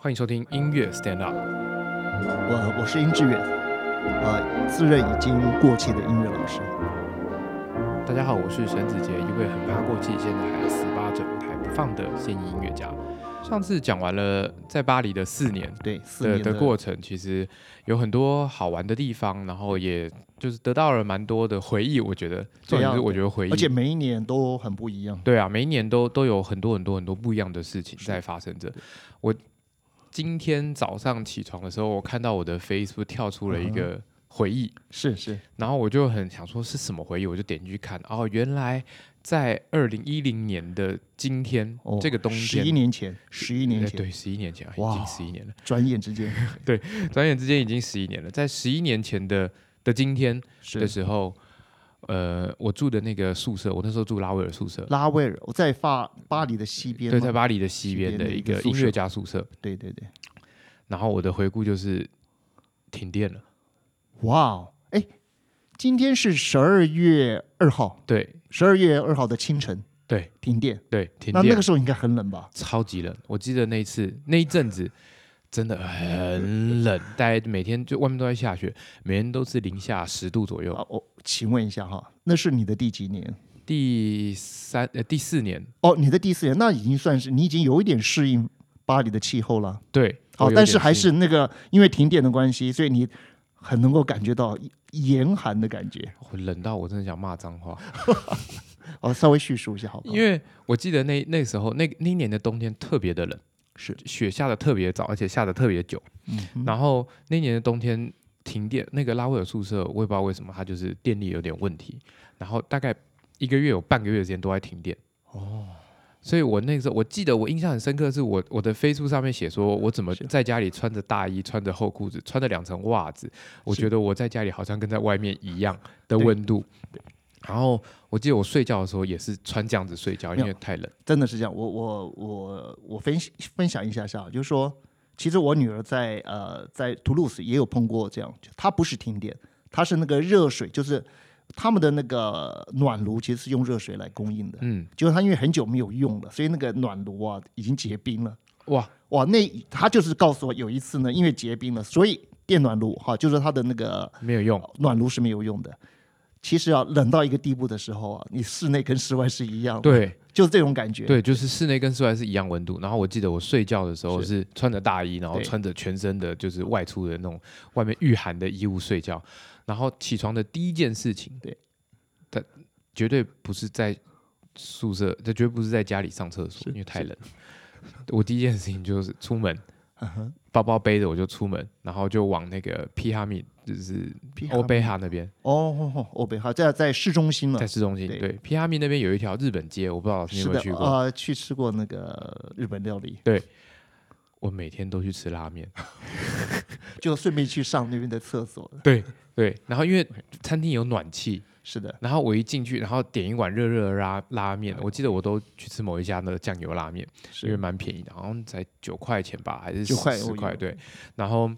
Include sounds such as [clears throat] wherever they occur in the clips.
欢迎收听音乐 Stand Up。我我是殷志远，呃，自认已经过气的音乐老师。大家好，我是沈子杰，一位很怕过气，现在还死扒着舞台不放的现役音乐家。上次讲完了在巴黎的四年对，四的年的过程，其实有很多好玩的地方，然后也就是得到了蛮多的回忆。我觉得重点是我觉得回忆，而且每一年都很不一样。对啊，每一年都都有很多很多很多不一样的事情在发生着。我今天早上起床的时候，我看到我的 Facebook 跳出了一个回忆，是是，然后我就很想说是什么回忆，我就点进去看，哦，原来在二零一零年的今天，哦这个冬十一天，年前，十一年前，呃对，十一年前，已哇经十一年了，转眼之间。[laughs] 对转眼之间已经十一年了。在十一年前的的今天的时候，呃，我住的那个宿舍，我那时候住拉威尔宿舍，拉威尔，我在法巴黎的西边对，在巴黎的西西边的一个音乐家宿舍。对对对，然后我的回顾就是停电了，哇哦，哎，今天是十二月二号，对十二月二号的清晨对停电，对，停电那那个，时候应该很冷吧？超级冷。我记得那一次那一阵子真的很冷，大家每天就外面都在下雪，每天都是零下十度左右。啊，我请问一下哈，那是你的第几年？第三呃第四年，哦，你的第四年，那已经算是你已经有一点适应巴黎的气候了。对，好，但是还是那个因为停电的关系，所以你很能够感觉到严寒的感觉。我冷到我真的想骂脏话，[laughs] 哦，稍微叙述一下好不好？因为我记得那那时候那那一年的冬天特别的冷，是雪下的特别早，而且下的特别久。嗯然后那年的冬天停电，那个拉威尔宿舍我也不知道为什么，它就是电力有点问题，然后大概一个月有半个月的时间都在停电。哦，所以我那个时候我记得我印象很深刻，是我我的 Facebook 上面写说我怎么在家里穿着大衣、穿着厚裤子、穿着两层袜子，我觉得我在家里好像跟在外面一样的温度。然后我记得我睡觉的时候也是穿这样子睡觉，因为太冷。真的是这样。我我我我分析分享一下下，就是说，其实我女儿在呃在图卢斯也有碰过这样，就她不是停电，她是那个热水，就是他们的那个暖炉其实是用热水来供应的。嗯，就是她因为很久没有用了，所以那个暖炉啊已经结冰了。哇，哇，那她就是告诉我有一次呢，因为结冰了，所以电暖炉哈，就是它的那个没有用。暖炉是没有用的。其实啊，冷到一个地步的时候啊，你室内跟室外是一样的，，对就是这种感觉。对，就是室内跟室外是一样温度。然后我记得我睡觉的时候是是穿着大衣，然后穿着全身的就是外出的那种外面御寒的衣物睡觉。然后起床的第一件事情，对，但绝对不是在宿舍，这绝对不是在家里上厕所，因为太冷。我第一件事情就是出门，包包背着我就出门，然后就往那个皮哈密，就是欧贝哈那边，哦哦哦，欧贝哈在在市中心了。在，市中心。对。对，皮哈密那边有一条日本街，我不知道你有没有去，过。呃，去吃过那个日本料理，对。我每天都去吃拉面。[laughs] 就顺便去上那边的厕所。对对，然后因为餐厅有暖气，是的，然后我一进去，然后点一碗热热的拉拉面，我记得我都去吃某一家那个酱油拉面，因为蛮便宜的，好像才九块钱吧，还是9块十块？对，然后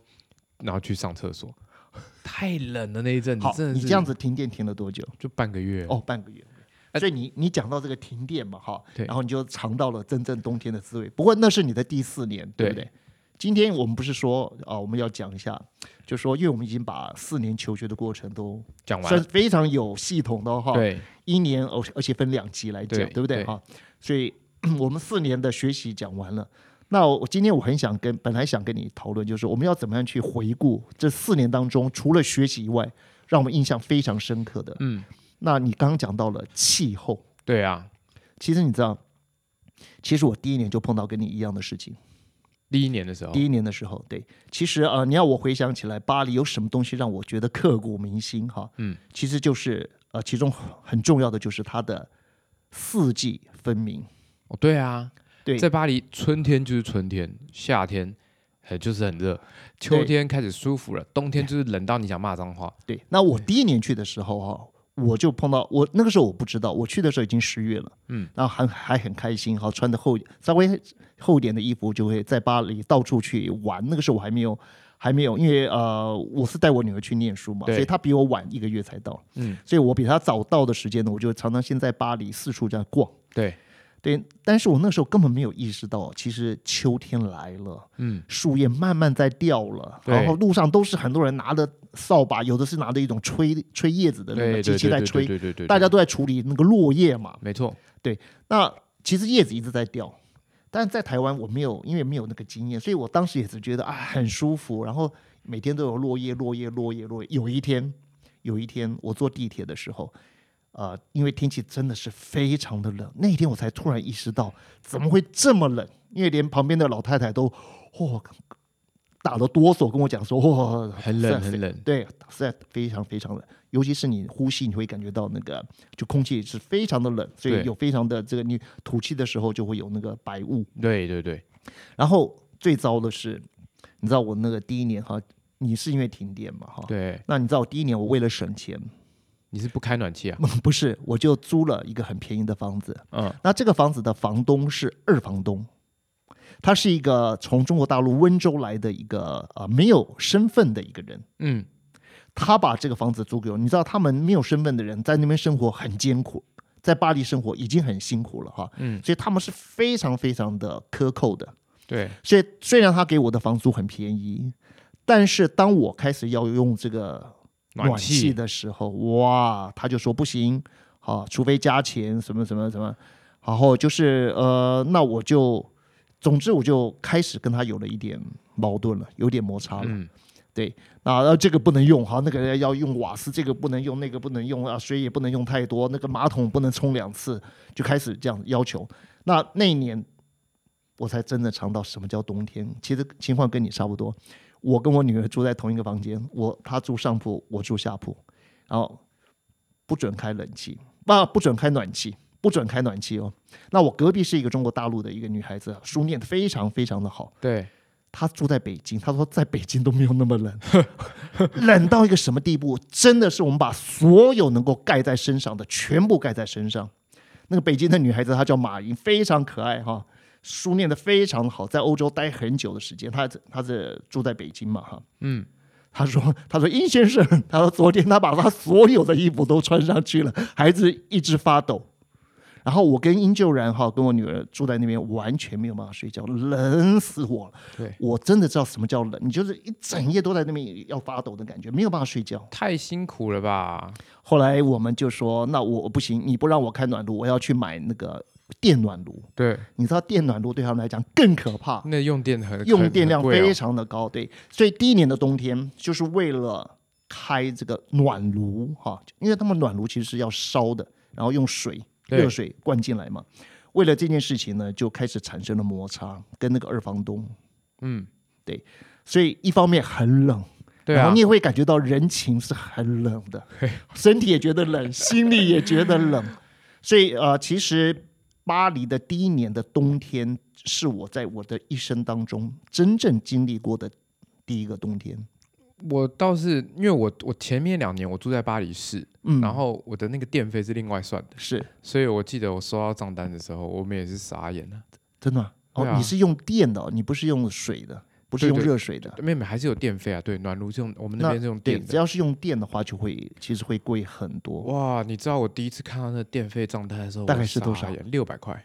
然后去上厕所，[laughs] 太冷了那一阵子好，，真的你这样子停电停了多久？就半个月哦，半个月。所以你你讲到这个停电嘛，哈，对然后你就尝到了真正冬天的滋味。不过那是你的第四年，对不对对？今天我们不是说啊、我们要讲一下，就说因为我们已经把四年求学的过程都讲完非常有系统的哈，对一年而而且分两集来讲，对对不对对哈？所以 [clears throat] 我们四年的学习讲完了。那我今天我很想跟本来想跟你讨论，就是我们要怎么样去回顾这四年当中，除了学习以外，让我们印象非常深刻的。嗯，那你刚刚讲到了气候，对啊，其实你知道，其实我第一年就碰到跟你一样的事情。第一年的时候，第一年的时候，对，其实呃，你要我回想起来，巴黎有什么东西让我觉得刻骨铭心哈？嗯，其实就是呃，其中很重要的就是它的四季分明。哦，对啊，对，在巴黎，春天就是春天，夏天呃就是很热，秋天开始舒服了，冬天就是冷到你想骂脏话。对，那我第一年去的时候哈、我就碰到我那个时候我不知道，我去的时候已经十月了，嗯，然后还还很开心，好穿的厚稍微厚一点的衣服，就会在巴黎到处去玩。那个时候我还没有还没有，因为呃我是带我女儿去念书嘛，所以她比我晚一个月才到，嗯，所以我比她早到的时间呢，我就常常先在巴黎四处这样逛。对，对，但是我那时候根本没有意识到，其实秋天来了，嗯，树叶慢慢在掉了，然后路上都是很多人拿着扫把，有的是拿着一种吹吹叶子的那个机对对对对器在吹，对对对，大家都在处理那个落叶嘛。没错，对那其实叶子一直在掉，但是在台湾我没有，因为没有那个经验，所以我当时也是觉得啊很舒服，然后每天都有落叶、落叶、落叶、落叶。有一天，有一天我坐地铁的时候，呃，因为天气真的是非常的冷，那一天我才突然意识到怎么会这么冷，因为连旁边的老太太都嚯、打了哆嗦跟我讲说嚯、很冷很冷，对，实在非常非常冷，尤其是你呼吸，你会感觉到那个就空气是非常的冷，所以有非常的这个你吐气的时候就会有那个白雾。对对对，然后最糟的是，你知道我那个第一年哈，你是因为停电嘛哈？对，那你知道我第一年我为了省钱，你是不开暖气啊？[laughs] 不是我就租了一个很便宜的房子。嗯，那这个房子的房东是二房东，他是一个从中国大陆温州来的一个呃没有身份的一个人。嗯，他把这个房子租给我，你知道他们没有身份的人在那边生活很艰苦，在巴黎生活已经很辛苦了哈，嗯，所以他们是非常非常的苛扣的。对，所以虽然他给我的房租很便宜，但是当我开始要用这个暖气气的时候，哇，他就说不行，好，除非加钱，什么什么什么，然后就是呃，那我就，总之我就开始跟他有了一点矛盾了，有点摩擦了。嗯，对，那呃这个不能用哈，那个要用瓦斯，这个不能用，那个不能用啊，水也不能用太多，那个马桶不能冲两次，就开始这样要求。那那一年，我才真的尝到什么叫冬天。其实情况跟你差不多，我跟我女儿住在同一个房间，我她住上铺，我住下铺，然后不准开冷气，不不准开暖气。不准开暖气哦。那我隔壁是一个中国大陆的一个女孩子，书念的非常非常的好。对，他住在北京，她说在北京都没有那么冷，冷到一个什么地步？真的是我们把所有能够盖在身上的全部盖在身上。那个北京的女孩子，她叫马云，非常可爱哈，书念得非常好，在欧洲待很久的时间。他他是住在北京嘛哈，嗯，他说：“他说殷先生，他说昨天他把他所有的衣服都穿上去了，孩子一直发抖。然后我跟殷就然哈，跟我女儿住在那边，完全没有办法睡觉，冷死我了。对，我真的知道什么叫冷，你就是一整夜都在那边要发抖的感觉，没有办法睡觉。太辛苦了吧？后来我们就说，那我不行，你不让我开暖炉，我要去买那个电暖炉。对，你知道电暖炉对他们来讲更可怕，那用电很用电量非常的高，对，所以第一年的冬天就是为了开这个暖炉哈，因为他们暖炉其实是要烧的，然后用水对。热水灌进来嘛。为了这件事情呢，就开始产生了摩擦，跟那个二房东，嗯，对。所以一方面很冷，对啊。然后你，也会感觉到人情是很冷的，身体也觉得冷，心里也觉得冷，所以呃，其实巴黎的第一年的冬天是我在我的一生当中真正经历过的第一个冬天。我倒是因为我我前面两年我住在巴黎市，嗯，然后我的那个电费是另外算的，是。所以我记得我收到账单的时候，我们也是傻眼了。真的吗？哦，啊。你是用电的哦、你不是用水的，不是用热水的。妹妹还是有电费啊，对，暖炉是用我们那边是用，电的。只要是用电的话，就会其实会贵很多。哇，你知道我第一次看到那电费账单的时候，大概是多少傻眼？六百块。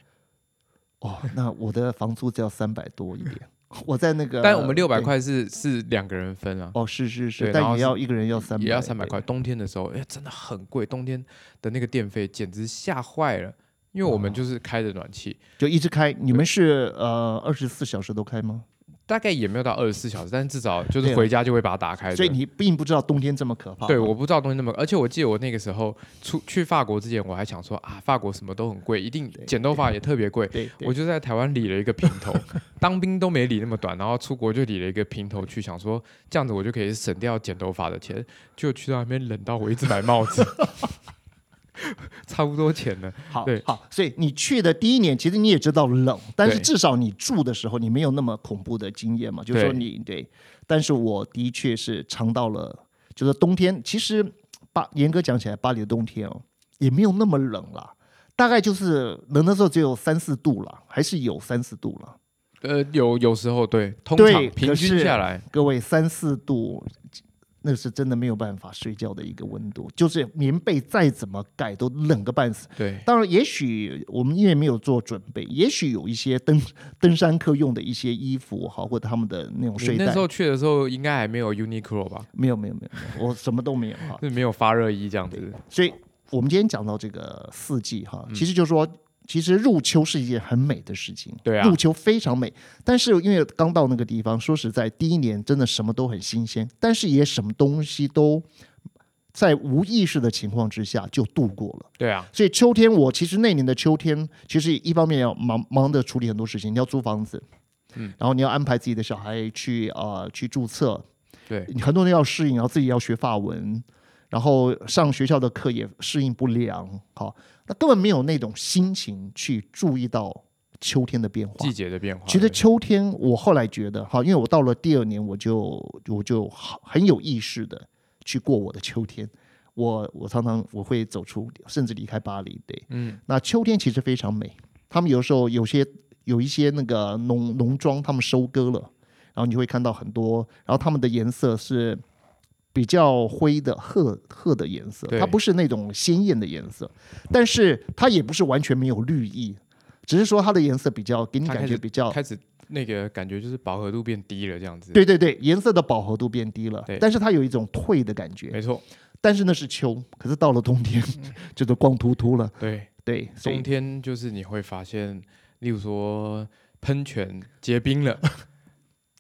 哦，那我的房租只要三百多一点，[laughs] 我在那个，但我们六百对块是是两个人分啊，哦，是是是，但也要一个人要三百，也要三百对块。冬天的时候，哎，真的很贵，冬天的那个电费简直吓坏了，因为我们就是开着暖气，就一直开。你们是呃二十四小时都开吗？大概也没有到二十四小时，但是至少就是回家就会把它打开。所以你并不知道冬天这么可怕。对，我不知道冬天那么，而且我记得我那个时候出去法国之前，我还想说啊，法国什么都很贵，一定剪头发也特别贵。我就在台湾理了一个平头，当兵都没理那么短，然后出国就理了一个平头去，想说这样子我就可以省掉剪头发的钱。就去到那边冷到我一直买帽子，[laughs] 差不多钱了。好对好，所以你去的第一年，其实你也知道冷，但是至少你住的时候你没有那么恐怖的经验嘛，就是说你对。但是我的确是尝到了，就是冬天，其实巴严格讲起来，巴黎的冬天哦也没有那么冷了，大概就是冷的时候只有三四度了，还是有三四度了。呃，有有时候对，通常平均下来，各位三四度，那是真的没有办法睡觉的一个温度，就是棉被再怎么盖都冷个半死。对，当然，也许我们因为没有做准备，也许有一些登登山客用的一些衣服哈，或者他们的那种你睡袋那时，候去的时候应该还没有 Uniqlo 吧？没有没有没有，我什么都没有哈。就 [laughs] 是没有发热衣这样子。所以我们今天讲到这个四季哈，嗯其实就是说，其实入秋是一件很美的事情，对啊。入秋非常美。但是因为刚到那个地方，说实在，第一年真的什么都很新鲜，但是也什么东西都在无意识的情况之下就度过了。对啊，所以秋天，我其实那年的秋天，其实一方面要忙忙的处理很多事情，你要租房子，嗯，然后你要安排自己的小孩去呃去注册，对，你很多人要适应，然后自己要学法文，然后上学校的课也适应不良，好，那根本没有那种心情去注意到秋天的变化。季节的变化。其实秋天，我后来觉得哈，因为我到了第二年，我就我就好很有意识的去过我的秋天。我我常常我会走出，甚至离开巴黎。对，嗯，那秋天其实非常美。他们有时候有些有一些那个农农庄，他们收割了，然后你会看到很多，然后他们的颜色是比较灰的褐褐的颜色，它不是那种鲜艳的颜色，但是它也不是完全没有绿意，只是说它的颜色比较给你感觉比较开始那个感觉就是饱和度变低了这样子。，对对对，颜色的饱和度变低了对，但是它有一种退的感觉。没错，但是那是秋，可是到了冬天 [laughs] 就是光秃秃了。对，对，冬天就是你会发现，例如说喷泉结冰了，[laughs]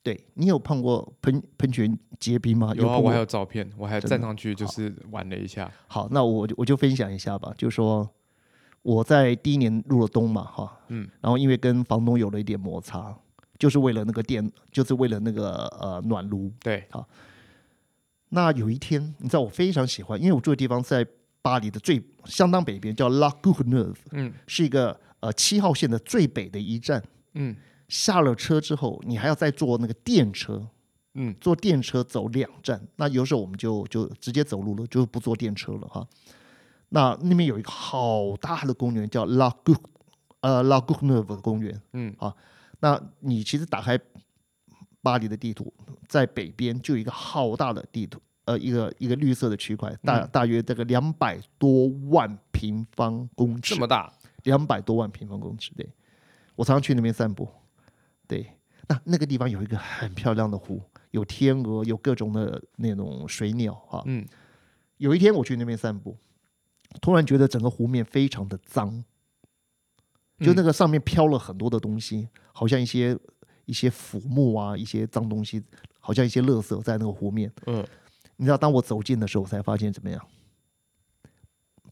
对你有碰过喷喷泉结冰吗？有啊，我还有照片，我还站上去就是玩了一下。好，那我就我就分享一下吧，就说我在第一年入了冬嘛，哈，嗯，然后因为跟房东有了一点摩擦，就是为了那个电，就是为了那个呃暖炉。对，好。那有一天，你知道我非常喜欢，因为我住的地方在巴黎的最相当北边，叫 La g o u n e u v e 嗯。是一个呃七号线的最北的一站。嗯下了车之后，你还要再坐那个电车，嗯，坐电车走两站。那有时候我们就就直接走路了，就不坐电车了哈。那那边有一个好大的公园，叫 La 呃 La g o u n e u v 公园。嗯啊，那你其实打开巴黎的地图，在北边就有一个好大的地图，呃，一个一个绿色的区块，大、嗯大约这个两百多万平方公尺这，么大，两百多万平方公尺。对，我常常去那边散步。对，那那个地方有一个很漂亮的湖，有天鹅，有各种的那种水鸟啊。嗯有一天我去那边散步，突然觉得整个湖面非常的脏，就那嗯个上面飘了很多的东西，好像一些一些腐木啊，一些脏东西，好像一些垃圾在那个湖面。嗯，你知道，当我走近的时候，我才发现怎么样？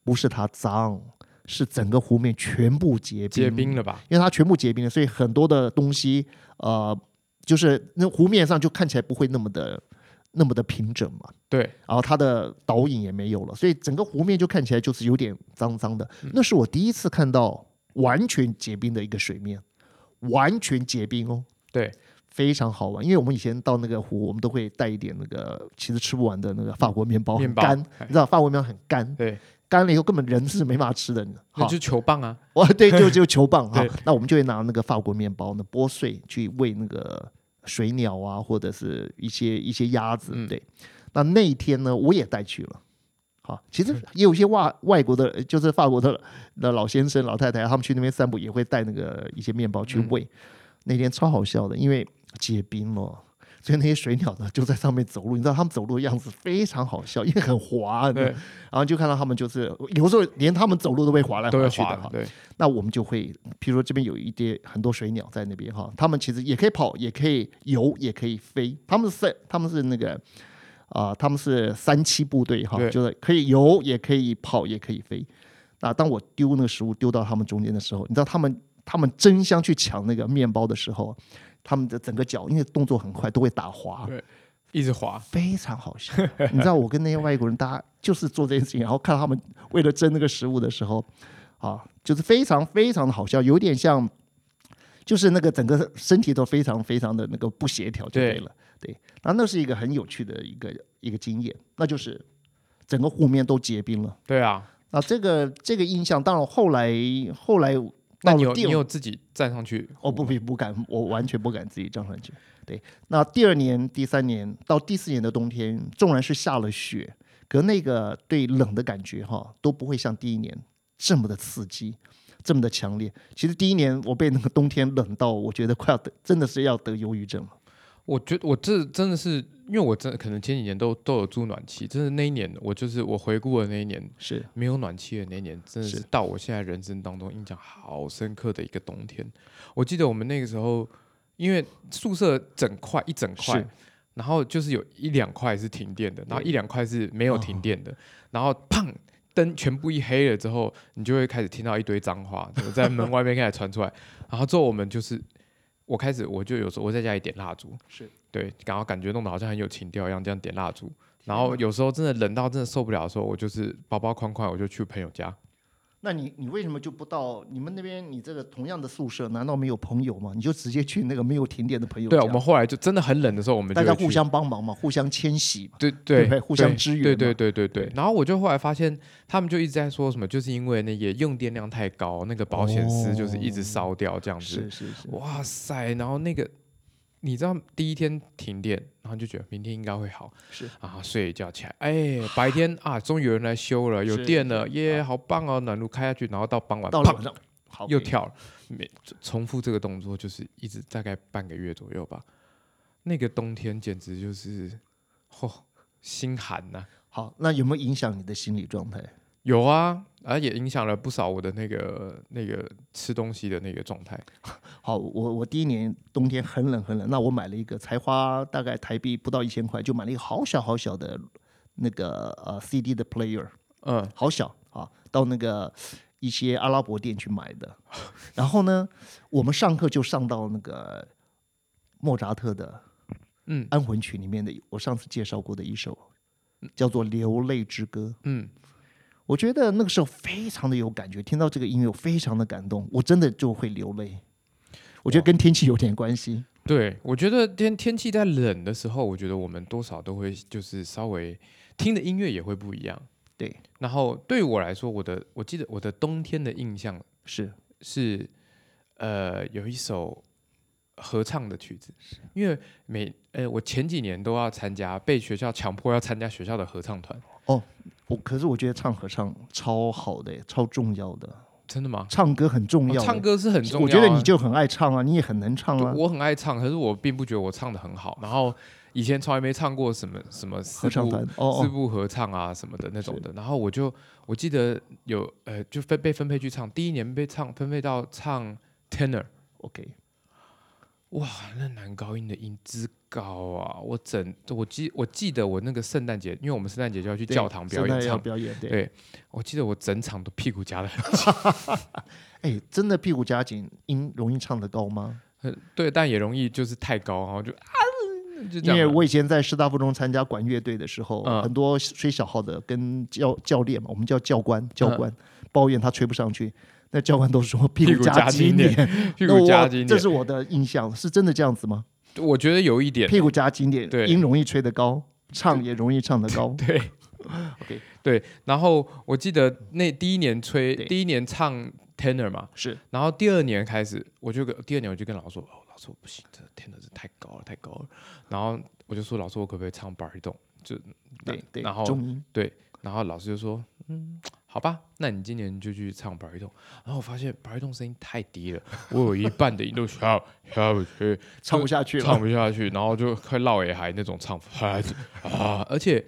不是它脏，是整个湖面全部结冰，结冰了吧？因为它全部结冰了，所以很多的东西，呃，就是那湖面上就看起来不会那么的那么的平整嘛。对，然后它的倒影也没有了，所以整个湖面就看起来就是有点脏脏的。嗯那是我第一次看到完全结冰的一个水面，完全结冰哦，对，非常好玩。因为我们以前到那个湖，我们都会带一点那个其实吃不完的那个法国面包，面包很干，哎你知道法国面包很干，对，干了以后根本人是没法吃的。好那就球棒啊。哇，[laughs] 对，就就球棒哈。那我们就会拿那个法国面包呢剥碎去喂那个水鸟啊，或者是一些一些鸭子。嗯对，那那一天呢，我也带去了。好，其实也有一些外外国的，呃就是法国的的老先生、老太太，他们去那边散步也会带那个一些面包去嗯喂。那天超好笑的，因为结冰了。所以那些水鸟呢，就在上面走路，你知道他们走路的样子非常好笑，因为很滑，对，然后就看到他们就是有时候连他们走路都被滑来都会滑去的哈。对，那我们就会，譬如说这边有一些很多水鸟在那边哈，他们其实也可以跑，也可以游，也可以飞。他们是他们是那个啊、他们是三栖部队哈，就是可以游，也可以跑，也可以飞。那当我丢那个食物丢到他们中间的时候，你知道他们他们争相去抢那个面包的时候，他们的整个脚因为动作很快，都会打滑。对一直滑。非常好笑。[laughs] 你知道，我跟那些外国人，大家就是做这件事情，然后看到他们为了争那个食物的时候，啊，就是非常非常的好笑，有点像，就是那个整个身体都非常非常的那个不协调，就对对了。对，然后那是一个很有趣的一个一个经验，那就是整个湖面都结冰了。对啊，那这个这个印象，当然后来后来那你有到了第二你有自己站上去？哦不不不敢，我完全不敢自己站上去。对，那第二年、第三年到第四年的冬天，纵然是下了雪，可那个对冷的感觉哈都不会像第一年这么的刺激，这么的强烈。其实第一年我被那个冬天冷到，我觉得快要得，真的是要得忧郁症了。我觉得我这真的是，因为我真的可能前几年都都有住暖气，真的那一年我就是我回顾的那一年是没有暖气的那一年，真的是是到我现在人生当中印象好深刻的一个冬天。我记得我们那个时候，因为宿舍整块一整块，然后就是有一两块是停电的，然后一两块是没有停哦电的，然后砰。灯全部一黑了之后，你就会开始听到一堆脏话在门外面开始传出来，然后之后我们就是，我开始我就有时候我在家里点蜡烛，是对，然后感觉弄得好像很有情调一样，这样点蜡烛。然后有时候真的冷到真的受不了的时候，我就是包包框框，我就去朋友家。那你你为什么就不到你们那边？你这个同样的宿舍，难道没有朋友吗？你就直接去那个没有停电的朋友家？对啊，我们后来就真的很冷的时候，我们就大家互相帮忙嘛，互相迁徙嘛。对对互相支援对对嘛对对对。然后我就后来发现，他们就一直在说什么，就是因为那个用电量太高，那个保险丝就是一直烧掉这样子。是是是，哇塞！然后那个你知道第一天停电，然后就觉得明天应该会好，是啊，睡一觉起来，哎，白天啊，终于有人来修了，有是电了，耶，啊好棒哦！暖炉开下去，然后到傍晚，砰到了晚上好又跳了，每重复这个动作就是一直大概半个月左右吧。那个冬天简直就是，嚯、心寒呐、好，那有没有影响你的心理状态？有啊，而也影响了不少我的那个那个吃东西的那个状态。[laughs] 好，我我第一年冬天很冷很冷，那我买了一个才花大概台币不到一千块，就买了一个好小好小的那个呃 CD 的 player，嗯，好小啊，到那个一些阿拉伯店去买的。然后呢，我们上课就上到那个莫扎特的嗯安魂曲里面的，我上次介绍过的一首，叫做《流泪之歌》。嗯，我觉得那个时候非常的有感觉，听到这个音乐我非常的感动，我真的就会流泪。我觉得跟天气有点关系。对，我觉得天天气在冷的时候，我觉得我们多少都会就是稍微听的音乐也会不一样。对，然后对于我来说，我的我记得我的冬天的印象是是呃有一首合唱的曲子，因为每呃我前几年都要参加，被学校强迫要参加学校的合唱团，我，可是我觉得唱合唱超好的，超重要的，真的吗？唱歌很重要、哦唱，歌是很重要啊、我觉得你就很爱唱啊，你也很能唱啊。我很爱唱，可是我并不觉得我唱的很好。然后以前从来没唱过什么什么四部合唱团哦哦，四部合唱啊什么的那种的。然后我就我记得有呃就分被分配去唱，第一年被唱分配到唱 tenor，OK，哇，那男高音的音之高啊！我整我记我记得我那个圣诞节，因为我们圣诞节就要去教堂表演唱，表演，对，对我记得我整场都屁股夹的很紧，[laughs] 哎，真的屁股夹紧，音容易唱得高吗？很 [laughs] 对，但也容易就是太高，然后就啊就这因为。我以前在师大附中参加管乐队的时候，嗯很多吹小号的跟教教练嘛，我们叫教官，教嗯官、抱怨他吹不上去，那教官都说屁屁股夹夹紧紧点点，屁那股夹紧点我这是我的印象，是真的这样子吗？我觉得有一点屁股夹紧点，对音容易吹得高，唱也容易唱得高。[laughs] 对 OK 对。然后我记得那第一年吹，第一年唱 tenor 嘛，是然后第二年开始，我就跟第二年我就跟老师说，哦，老师我不行，这 tenor 是太高了，太高了。[laughs] 然后我就说，老师我可不可以唱 baritone？就对对，然后中音然后老师就说，嗯，好吧，那你今年就去唱 baritone。然后我发现 baritone 声音太低了，[laughs] 我有一半的音都下下不去，唱不下去唱。不下去，然后就快落野海那种唱法 [laughs] 啊，而且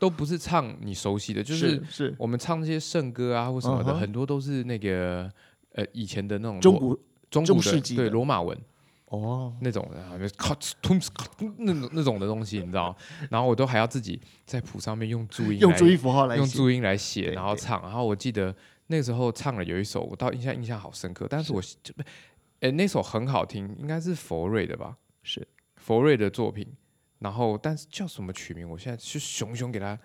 都不是唱你熟悉的，就是是我们唱那些圣歌啊或什么的，很多都是那个呃以前的那种中古中古世纪对罗马文哦，那种的啊，就咔哧突哧咔哧那种那种的东西，你知道吗？然后我都还要自己在谱上面用注音来 [laughs] 用注音符号来写用注音来写，然后唱。然后我记得那时候唱了有一首，我到印象印象好深刻，但是我就哎那首很好听，应该是佛瑞的吧？是佛瑞的作品。然后但是叫什么曲名，我现在是熊熊给他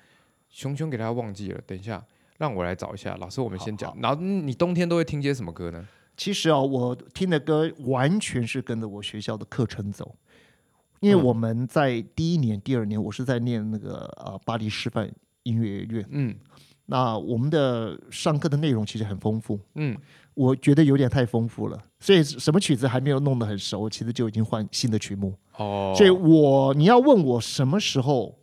熊熊给他忘记了。等一下，让我来找一下。老师，我们先讲。然后嗯你冬天都会听些什么歌呢？其实啊，我听的歌完全是跟着我学校的课程走，因为嗯。我们在第一年、第二年，我是在念那个呃巴黎师范音乐院。嗯。那我们的上课的内容其实很丰富，嗯，我觉得有点太丰富了，所以什么曲子还没有弄得很熟，其实就已经换新的曲目。哦，所以我你要问我什么时候、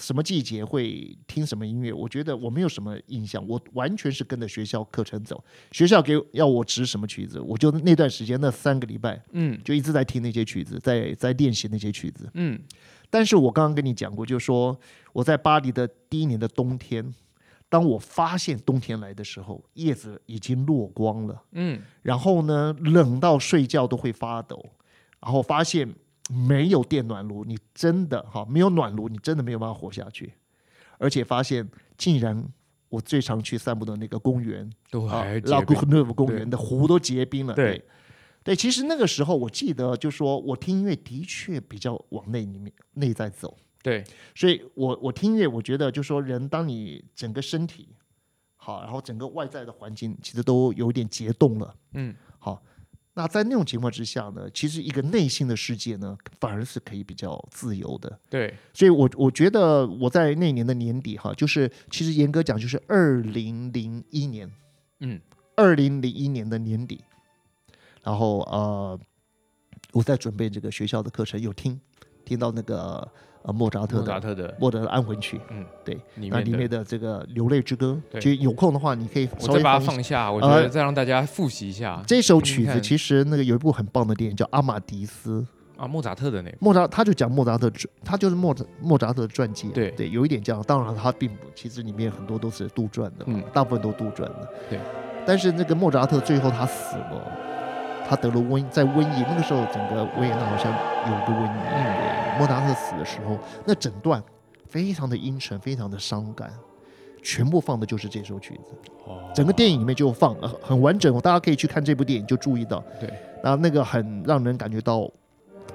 什么季节会听什么音乐，我觉得我没有什么印象，我完全是跟着学校课程走。学校给要我指什么曲子，我就那段时间那三个礼拜嗯就一直在听那些曲子，在在练习那些曲子。嗯但是我刚刚跟你讲过，就是说我在巴黎的第一年的冬天，当我发现冬天来的时候，叶子已经落光了。嗯然后呢，冷到睡觉都会发抖，然后发现没有电暖炉，你真的哈没有暖炉，你真的没有办法活下去。而且发现，竟然我最常去散步的那个公园啊都还，拉古结冰内夫公园的湖都结冰了。对对，对，其实那个时候我记得，就说我听音乐的确比较往内里面内在走。对，所以我我听音乐，我觉得就说人，当你整个身体好，然后整个外在的环境其实都有点结冻了。嗯好，那在那种情况之下呢，其实一个内心的世界呢，反而是可以比较自由的。对，所以我我觉得我在那年的年底哈，就是其实严格讲就是二零零一年，嗯。二零零一年的年底，然后呃，我在准备这个学校的课程，有听听到那个呃莫扎特的莫扎的特的安魂曲，嗯对，那里面的这个流泪之歌，对。其实有空的话你可以稍微把它放下，我觉呃得再让大家复习一下。这首曲子其实那个有一部很棒的电影叫《阿玛迪斯》，啊，莫扎特的那个，莫扎他就讲莫扎特，他就是莫扎莫扎特的传记，对对，有一点这样。当然他并不，其实里面很多都是杜撰的，嗯。大部分都杜撰的。对，但是那个莫扎特最后他死了，他得了瘟疫，在瘟疫那个时候，整个维也纳好像有一个瘟疫。嗯。对，莫扎特死的时候，那整段非常的阴沉，非常的伤感。全部放的就是这首曲子，哦整个电影里面就放，呃很完整。大家可以去看这部电影，就注意到，对，然后那个很让人感觉到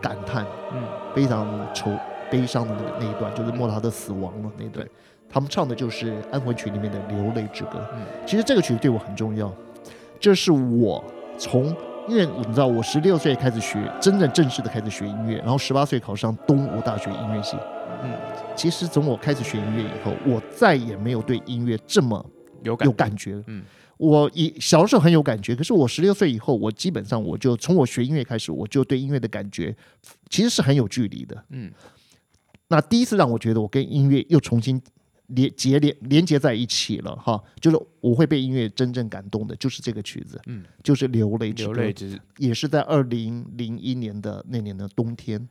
感叹，嗯非常愁悲伤的那个那一段，就是莫扎特死亡了那一段。他们唱的就是《安魂曲》里面的流泪之歌。嗯其实这个曲子对我很重要，这是我从因为你知道我十六岁开始学，真正正式的开始学音乐，然后十八岁考上东吴大学音乐系。嗯，其实从我开始学音乐以后，我再也没有对音乐这么有感有感觉。嗯我以小的时候很有感觉，可是我十六岁以后，我基本上我就从我学音乐开始，我就对音乐的感觉其实是很有距离的。嗯那第一次让我觉得我跟音乐又重新连结连连接在一起了哈，就是我会被音乐真正感动的，就是这个曲子，嗯，就是《流泪之歌》，流泪之也是在二零零一年的那年的冬天，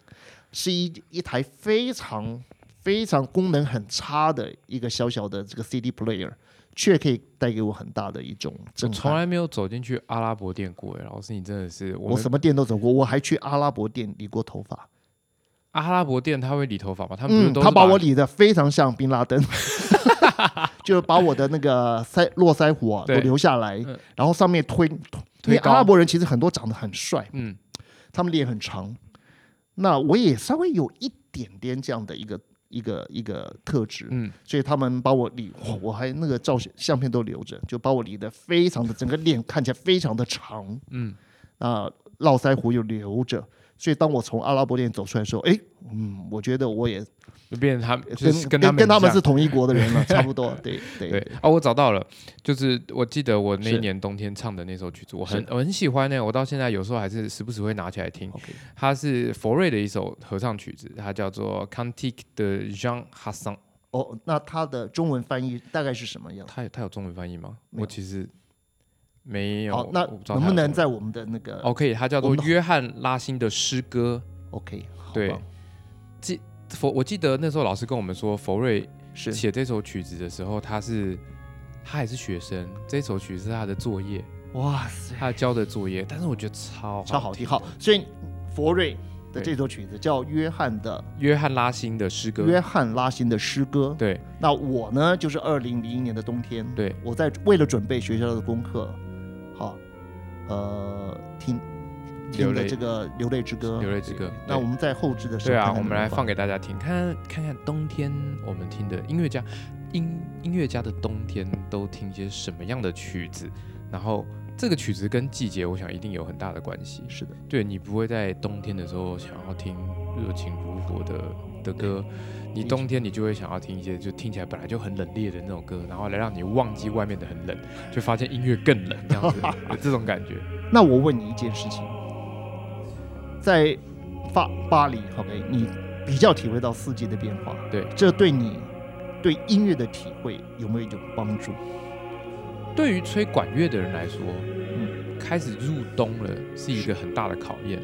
是一一台非常非常功能很差的一个小小的这个 CD player，却可以带给我很大的一种我震撼。从来没有走进去阿拉伯店过，哎，老师你真的是我我什么店都走过，我还去阿拉伯店理过头发。阿拉伯店他会理头发吗？他们不是嗯，都是他把我理的非常像宾拉登，[laughs] 就是把我的那个腮络腮胡啊都对。留下来嗯，然后上面推，因为推高。阿拉伯人其实很多长得很帅，嗯。他们脸很长，那我也稍微有一点点这样的一个一个一个特质，嗯。所以他们把我理，哇我还那个照相相片都留着，就把我理的非常的整个脸看起来非常的长，嗯，啊络腮胡又留着。所以当我从阿拉伯店走出来的时候，哎，嗯，我觉得我也就变成他跟是跟跟跟他他们很像们是同一国的人了，[laughs] 差不多。对对对哦，我找到了，就是我记得我那一年冬天唱的那首曲子，我很我很喜欢呢，我到现在有时候还是时不时会拿起来听。它是佛瑞的一首合唱曲子，它叫做《Cantique de Jean Hassan》。哦，那它的中文翻译大概是什么样？它有它有中文翻译吗？我其实没有。好，那能不能在我们的那个哦，可以，它叫做约翰拉辛的诗歌。OK？好对记佛，我记得那时候老师跟我们说，佛瑞是写这首曲子的时候，他是他还是学生，这首曲是他的作业，哇塞，他交的作业，但是我觉得超超好听。好，所以佛瑞的这首曲子叫约翰的约翰拉辛的诗歌，约翰拉辛的诗歌。对那我呢，就是二零零一年的冬天，对，我在为了准备学校的功课，好，呃，听流泪听的这个流泪之歌，流泪之歌那我们在后置的时候，对啊，我们来放给大家听，看看看冬天我们听的音乐家音音乐家的冬天都听些什么样的曲子，然后这个曲子跟季节，我想一定有很大的关系。是的，对你不会在冬天的时候想要听热情如火的的歌。你冬天你就会想要听一些就听起来本来就很冷冽的那种歌，然后来让你忘记外面的很冷，就发现音乐更冷，这样子有 [laughs] 这种感觉。那我问你一件事情，在巴巴黎，OK，你比较体会到四季的变化，对，这对你对音乐的体会有没有一种帮助？对于吹管乐的人来说，嗯，开始入冬了是一个很大的考验。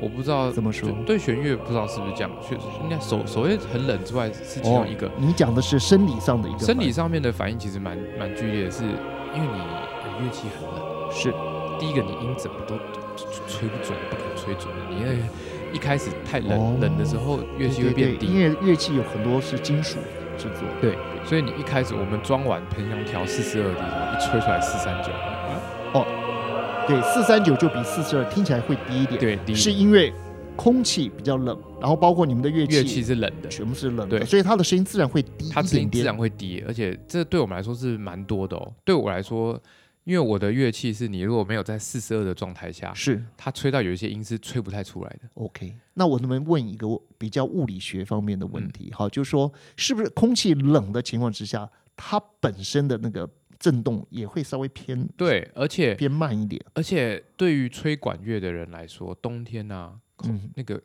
我不知道怎么说对弦乐不知道是不是这样，确实应该所所谓很冷之外是其中一个。你讲的是生理上的一个生理上面的反应其实蛮蛮剧烈的，是因为你的乐器很冷。是第一个，你音怎么都吹不准，不可能吹准的。你那个一开始太冷，哦冷的时候乐器会变低。因为乐器有很多是金属制作，对，所以你一开始我们装完喷香调四四二 D，一吹出来四三九，对，四三九就比四四二听起来会低一点，对，低是因为空气比较冷，然后包括你们的乐器乐器是冷的，全部是冷的，对所以它的声音自然会低它一点点。声音自然会低，而且这对我们来说是蛮多的哦。对我来说，因为我的乐器是你如果没有在四十二的状态下，是它吹到有一些音是吹不太出来的。OK，那我能不能问一个比较物理学方面的问嗯题？好，就是说，是不是空气冷的情况之下，它本身的那个震动也会稍微偏对，而且偏慢一点？而且对于吹管乐的人来说，冬天啊，嗯，那个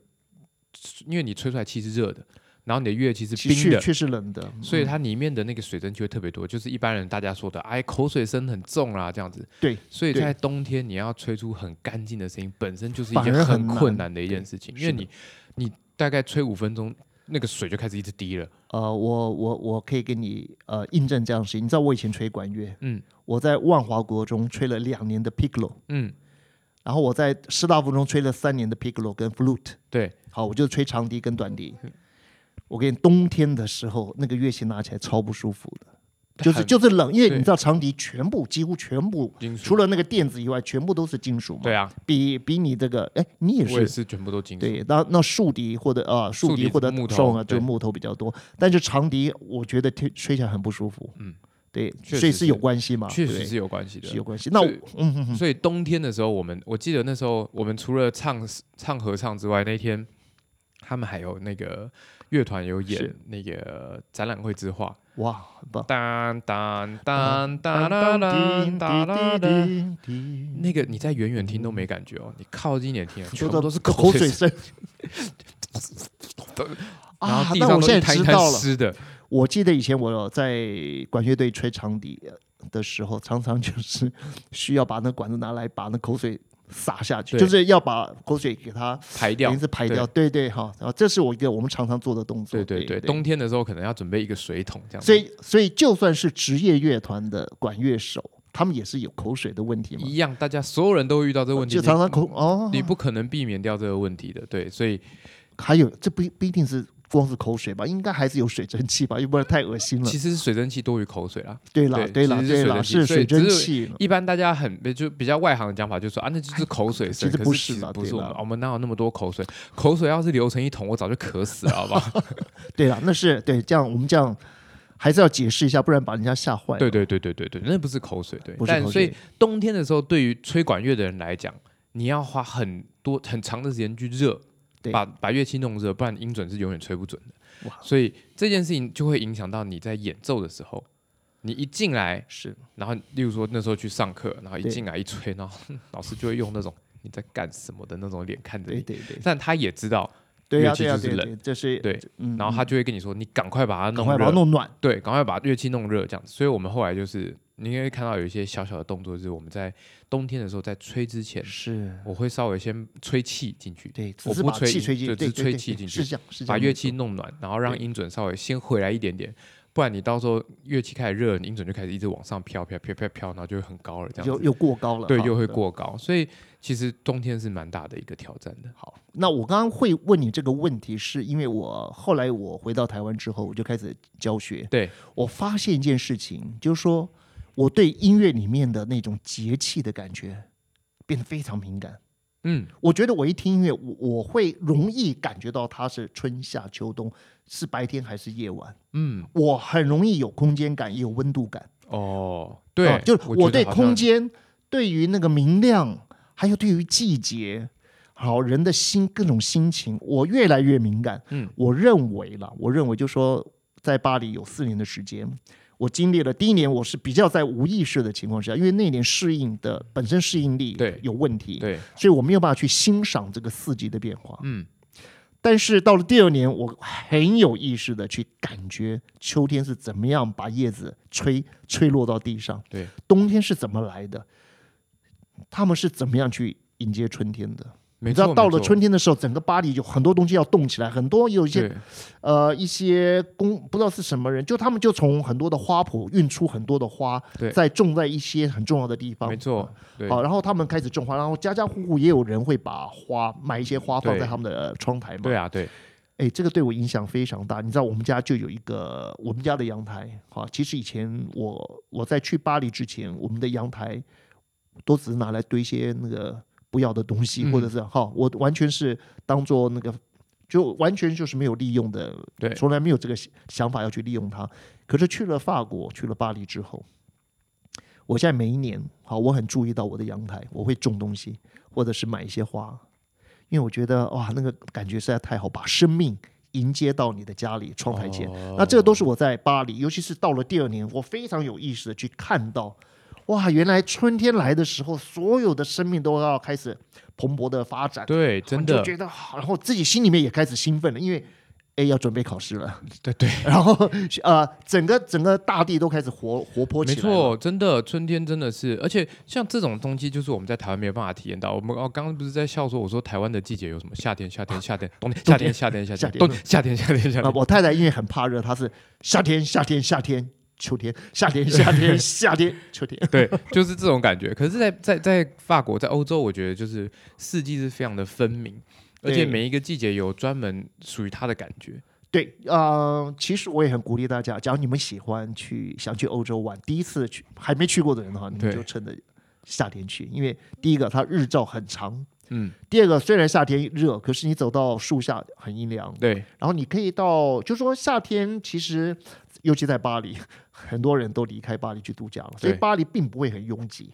因为你吹出来气是热的，然后你的乐器是冰的，实却是冷的，嗯所以它里面的那个水蒸气会特别多，就是一般人大家说的，哎，口水声很重啦，这样子。对，所以在冬天你要吹出很干净的声音，本身就是一件很困难的一件事情，因为你你大概吹五分钟，那个水就开始一直滴了。呃，我我我可以跟你呃印证这样的事情。你知道我以前吹管乐，嗯我在万华国中吹了两年的 piccolo，嗯，然后我在师大附中吹了三年的 piccolo 跟 flute。对，好，我就吹长笛跟短笛。我跟你冬天的时候，那个乐器拿起来超不舒服的，就是就是冷，因为你知道长笛全部几乎全部除了那个垫子以外，全部都是金属嘛。对啊，比比你这个，哎，你也是。我也是全部都金属。对，那那竖笛或者啊竖竖笛笛或者木头啊，就对木头比较多，但是长笛我觉得吹吹起来很不舒服。嗯，对，确实所以是有关系嘛？确实是有关系的是。有关系。那所以嗯哼哼，所以冬天的时候，我们我记得那时候我们除了唱唱合唱之外，那天他们还有那个乐团有演那个展览会之画，哇，很棒。当当当当当当当当当，那个你在远远听都没感觉哦，你靠近一点听啊，全部都是口水声然啊！那我现在上都一滩一滩知道了。我记得以前我在管乐队吹长笛的时候，常常就是需要把那管子拿来把那口水洒下去，就是要把口水给它排掉等于。是排掉。对对哈，然后这是我一个我们常常做的动作。对对对，冬天的时候可能要准备一个水桶这样。所以所以就算是职业乐团的管乐手，他们也是有口水的问题嘛，一样，大家所有人都会遇到这个问题，就常常口哦。你不可能避免掉这个问题的。对，所以还有这不不一定是光是口水吧，应该还是有水蒸气吧，要不然太恶心了其。实是水蒸气多于口水啦。对啦对对啦是对啦，水蒸气。一般大家很就比较外行的讲法，就说啊，那就是口水声。其实不是嘛不是我们，我们哪有那么多口水？口水要是流成一桶，我早就渴死了，好不好？[laughs] 对啦，那是对这样，我们这样还是要解释一下，不然把人家吓坏了。对对对对对对，那不是口水，对。不是口但所以冬天的时候，对于吹管乐的人来讲，你要花很多很长的时间去热，对把把乐器弄热，不然音准是永远吹不准的。哇所以这件事情就会影响到你在演奏的时候，你一进来，是然后例如说那时候去上课，然后一进来一吹，然后 [laughs] 老师就会用那种你在干什么的那种脸看着你，对对对但他也知道，对乐器就是冷这是对，嗯，然后他就会跟你说，你赶快把它弄赶快把它热，弄暖。对，赶快把乐器弄热这样子。所以我们后来就是，你应该看到有一些小小的动作，就是我们在冬天的时候在吹之前，是，我会稍微先吹气进去，对，只我不吹气吹进去，就只是吹气进去，是这样，是这样把乐器弄暖，然后让音准稍微先回来一点点，不然你到时候乐器开始热，你音准就开始一直往上飘飘飘飘飘，然后就会很高了，这样子。又又过高了，对，哈又会。过高，所以其实冬天是蛮大的一个挑战的。好，那我刚刚会问你这个问题，是因为我后来我回到台湾之后，我就开始教学。对，我发现一件事情，就是说我对音乐里面的那种节气的感觉变得非常敏感。嗯，我觉得我一听音乐，我我会容易感觉到它是春夏秋冬，是白天还是夜晚。嗯，我很容易有空间感，也有温度感。哦，对，啊就是我我对空间、对于那个明亮，还有对于季节，好人的心各种心情，我越来越敏感。嗯，我认为了，我认为就说在巴黎有四年的时间，我经历了第一年，我是比较在无意识的情况下，因为那年适应的本身适应力对有问题，对，所以我没有办法去欣赏这个四季的变化。嗯，但是到了第二年，我很有意识的去感觉秋天是怎么样把叶子吹吹落到地上，对，冬天是怎么来的，他们是怎么样去迎接春天的。没你知道到了春天的时候，整个巴黎就很多东西要动起来，很多有一些呃一些工不知道是什么人，就他们就从很多的花圃运出很多的花对，再种在一些很重要的地方。没错，对，好，然后他们开始种花，然后家家户户也有人会把花买一些花放在他们的呃窗台嘛。对啊，对，哎，这个对我影响非常大。你知道，我们家就有一个我们家的阳台。好，其实以前我我在去巴黎之前，我们的阳台都只是拿来堆一些那个不要的东西，嗯或者是哈，我完全是当做那个，就完全就是没有利用的，对从来没有这个想想法要去利用它。可是去了法国，去了巴黎之后，我现在每一年，好，我很注意到我的阳台，我会种东西，或者是买一些花，因为我觉得哇，那个感觉实在太好，把生命迎接到你的家里窗台前。哦那这个都是我在巴黎，尤其是到了第二年，我非常有意识的去看到，哇，原来春天来的时候，所有的生命都要开始蓬勃的发展，对，真的就的，觉得好，然后自己心里面也开始兴奋了，因为。哎，要准备考试了，对对，[laughs] 然后呃，整个整个大地都开始活活泼起来。没错，真的，春天真的是，而且像这种东西，就是我们在台湾没有办法体验到。我们哦，刚刚不是在笑说，我说台湾的季节有什么？夏天，夏天，夏天，冬天，夏天，夏天，夏天，夏天冬，夏天，夏天，夏啊，天。我太太因为很怕热，她是夏天夏天夏天秋天夏天夏天 [laughs] 夏天秋天。对，就是这种感觉。可是在，在在法国，在欧洲，我觉得就是四季是非常的分明，而且每一个季节有专门属于它的感觉。对，呃，其实我也很鼓励大家，假如你们喜欢去想去欧洲玩，第一次去还没去过的人的话，你们就趁着夏天去，因为第一个它日照很长，嗯，第二个虽然夏天热，可是你走到树下很阴凉，对，然后你可以到，就说夏天其实尤其在巴黎，很多人都离开巴黎去度假了，所以巴黎并不会很拥挤。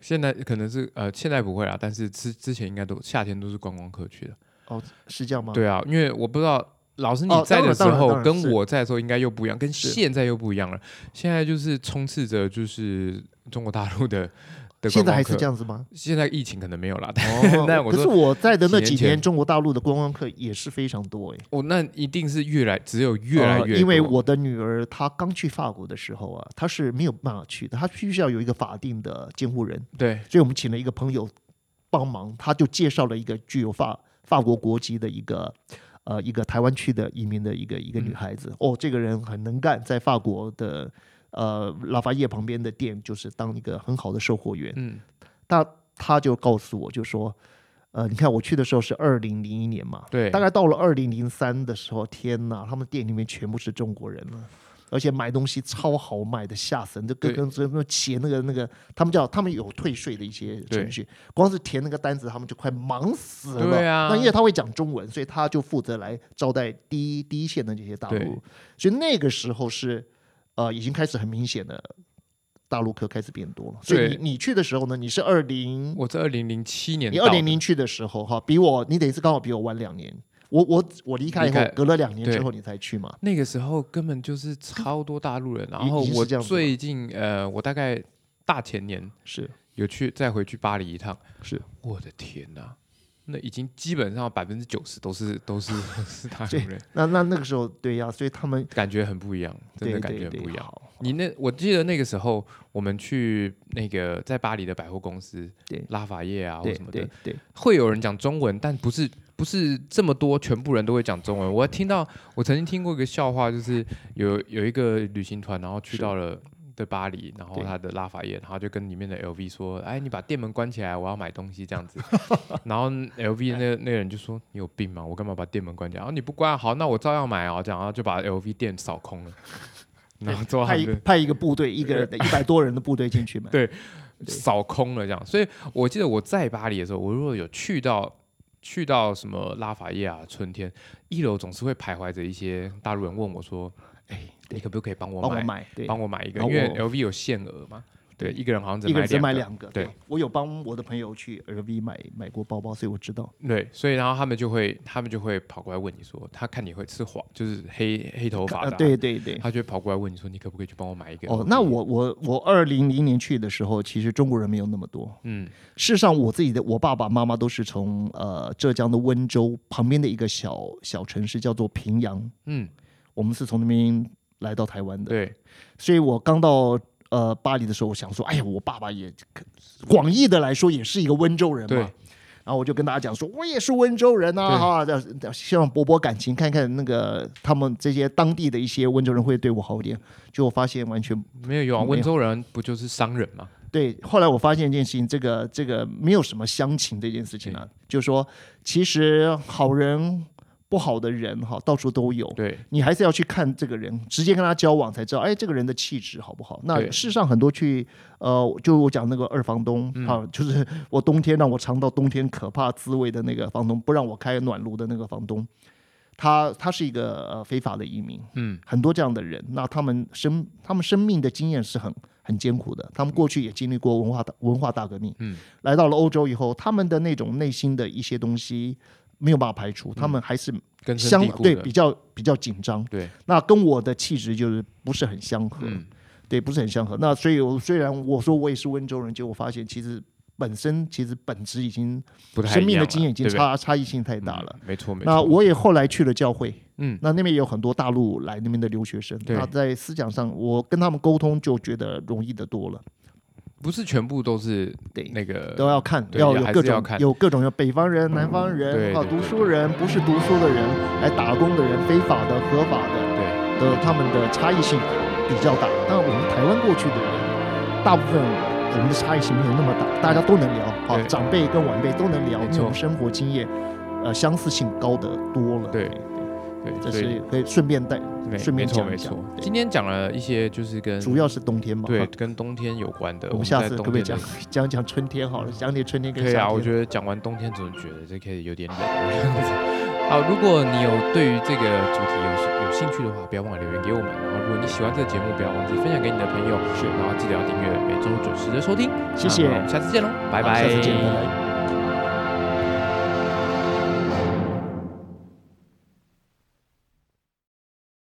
现在可能是呃，现在不会啦，但是之之前应该都夏天都是观光客去的。哦，是这样吗？对啊，因为我不知道老师你在的时候跟我在的时候应该又不一样，跟是现在又不一样了。现在就是充斥着就是中国大陆的的现在还。是这样子吗？现在疫情可能没有了，[laughs] 但哦但我可是我在的那几年，几年前中国大陆的观光客也是非常多哎。哦那一定是越来只有越来越、呃因为我的女儿她刚去法国的时候啊，她是没有办法去的，她必须要有一个法定的监护人，对所以我们请了一个朋友帮忙，他就介绍了一个具有法法国国籍的一个呃一个台湾区的移民的一个一个女孩子。哦，这个人很能干，在法国的呃拉法叶旁边的店就是当一个很好的售货员。嗯他他就告诉我，就说。呃，你看我去的时候是二零零一年嘛，对大概到了二零零三的时候，天哪，他们店里面全部是中国人了，而且买东西超豪迈的，吓死人！就跟对跟跟那写那个那个，他们叫他们有退税的一些程序，光是填那个单子，他们就快忙死了。对啊那因为他会讲中文，所以他就负责来招待第一第一线的这些大对陆，所以那个时候是呃已经开始很明显的。大陆客开始变多了，所以你你去的时候呢？你是二零我在二零零七年你，二零零去的时候哈，比我你等于是刚好比我晚两年。我我我离开以后，隔了两年之对后你才去嘛。那个时候根本就是超多大陆人，然后我最近呃，我大概大前年是有去再回去巴黎一趟，是，我的天哪，那已经基本上百分之九十都是都是 [laughs] 是大陆人，那那那个时候对呀、所以他们感觉很不一样，真对的感觉很不一样。好你那我记得那个时候我们去那个在巴黎的百货公司，对。拉法叶啊或对什么的对，对。会有人讲中文，但不是不是这么多，全部人都会讲中文。我还听到我曾经听过一个笑话，就是有有一个旅行团，然后去到了的巴黎，然后他的拉法叶，然后就跟里面的 LV 说：“哎，你把店门关起来，我要买东西这样子。[laughs] ”然后 LV 那那个人就说：“你有病吗？我干嘛把店门关起来？然后你不关，好，那我照样买哦。”这样，然后就把 LV 店扫空了，然后之后他派一派一个部队，一个 [laughs] 一百多人的部队进去嘛。对对扫空了这样。所以我记得我在巴黎的时候，我如果有去到去到什么拉法叶啊，春天一楼总是会徘徊着一些大陆人问我说哎，：“对，你可不可以帮我买？帮我买，对帮我买一个，因为 LV 有限额嘛。”对，一个人好像只一个人只买两两个。对，我有帮我的朋友去 LV 买买过包包，所以我知道。对，所以然后他们就会他们就会跑过来问你说，他看你会是黄，就是黑黑头发呃的啊、对对对。他就会跑过来问你说，你可不可以去帮我买一个？哦，那我我我二零零年去的时候，其实中国人没有那么多。嗯事实上，我自己的我爸爸妈妈都是从呃浙江的温州旁边的一个小小城市叫做平阳，嗯，我们是从那边来到台湾的。对，所以我刚到呃巴黎的时候，我想说，哎呀，我爸爸也可广义的来说也是一个温州人嘛。然后我就跟大家讲说，我也是温州人啊，哈，希望博博感情，看看那个他们这些当地的一些温州人会对我好一点。结果发现完全没有用啊，温州人不就是商人吗？对，后来我发现一件事情，这个这个没有什么乡情这件事情啊，就是说，其实好人不好的人哈，到处都有。对，你还是要去看这个人，直接跟他交往才知道，哎，这个人的气质好不好？那对。事实上很多去，呃，就我讲那个二房东，嗯。哈、就是我冬天让我尝到冬天可怕滋味的那个房东，不让我开暖炉的那个房东，他他是一个呃非法的移民，嗯，很多这样的人，那他们生他们生命的经验是很很艰苦的，他们过去也经历过文化大文化大革命，嗯，来到了欧洲以后，他们的那种内心的一些东西没有办法排除，他们还是相对比较比较紧张，对，那跟我的气质就是不是很相合，嗯，对，不是很相合。那所以我虽然我说我也是温州人，结果发现其实本身其实本质已经不太生命的经验已经差差异性太大了。嗯没错没错。那我也后来去了教会，嗯那那边也有很多大陆来那边的留学生，对那在思想上我跟他们沟通就觉得容易的多了。不是全部都是对那个都要看，要有各种要看。有各种有北方人、南方人，啊，读书人、不是读书的人，来打工的人、非法的、合法的对。的，他们的差异性比较大。当然，我们台湾过去的人，大部分我们的差异性没有那么大，大家都能聊，啊，长辈跟晚辈都能聊，没错因为我们生活经验，呃，相似性高得多了。对对，这所以是可以顺便带，没顺便没错讲一讲没错。今天讲了一些就是跟主要是冬天嘛。对跟冬天有关的，我们下次可不可以讲讲讲春天好了，讲点春天跟可以啊，我觉得讲完冬天总觉得这开始有点冷的样子。[laughs] 好，如果你有对于这个主题有有兴趣的话，不要忘了留言给我们。然后，如果你喜欢这个节目，不要忘记分享给你的朋友，是然后记得要订阅，每周准时的收听。谢谢我们下次见喽，拜拜。下次见，拜拜。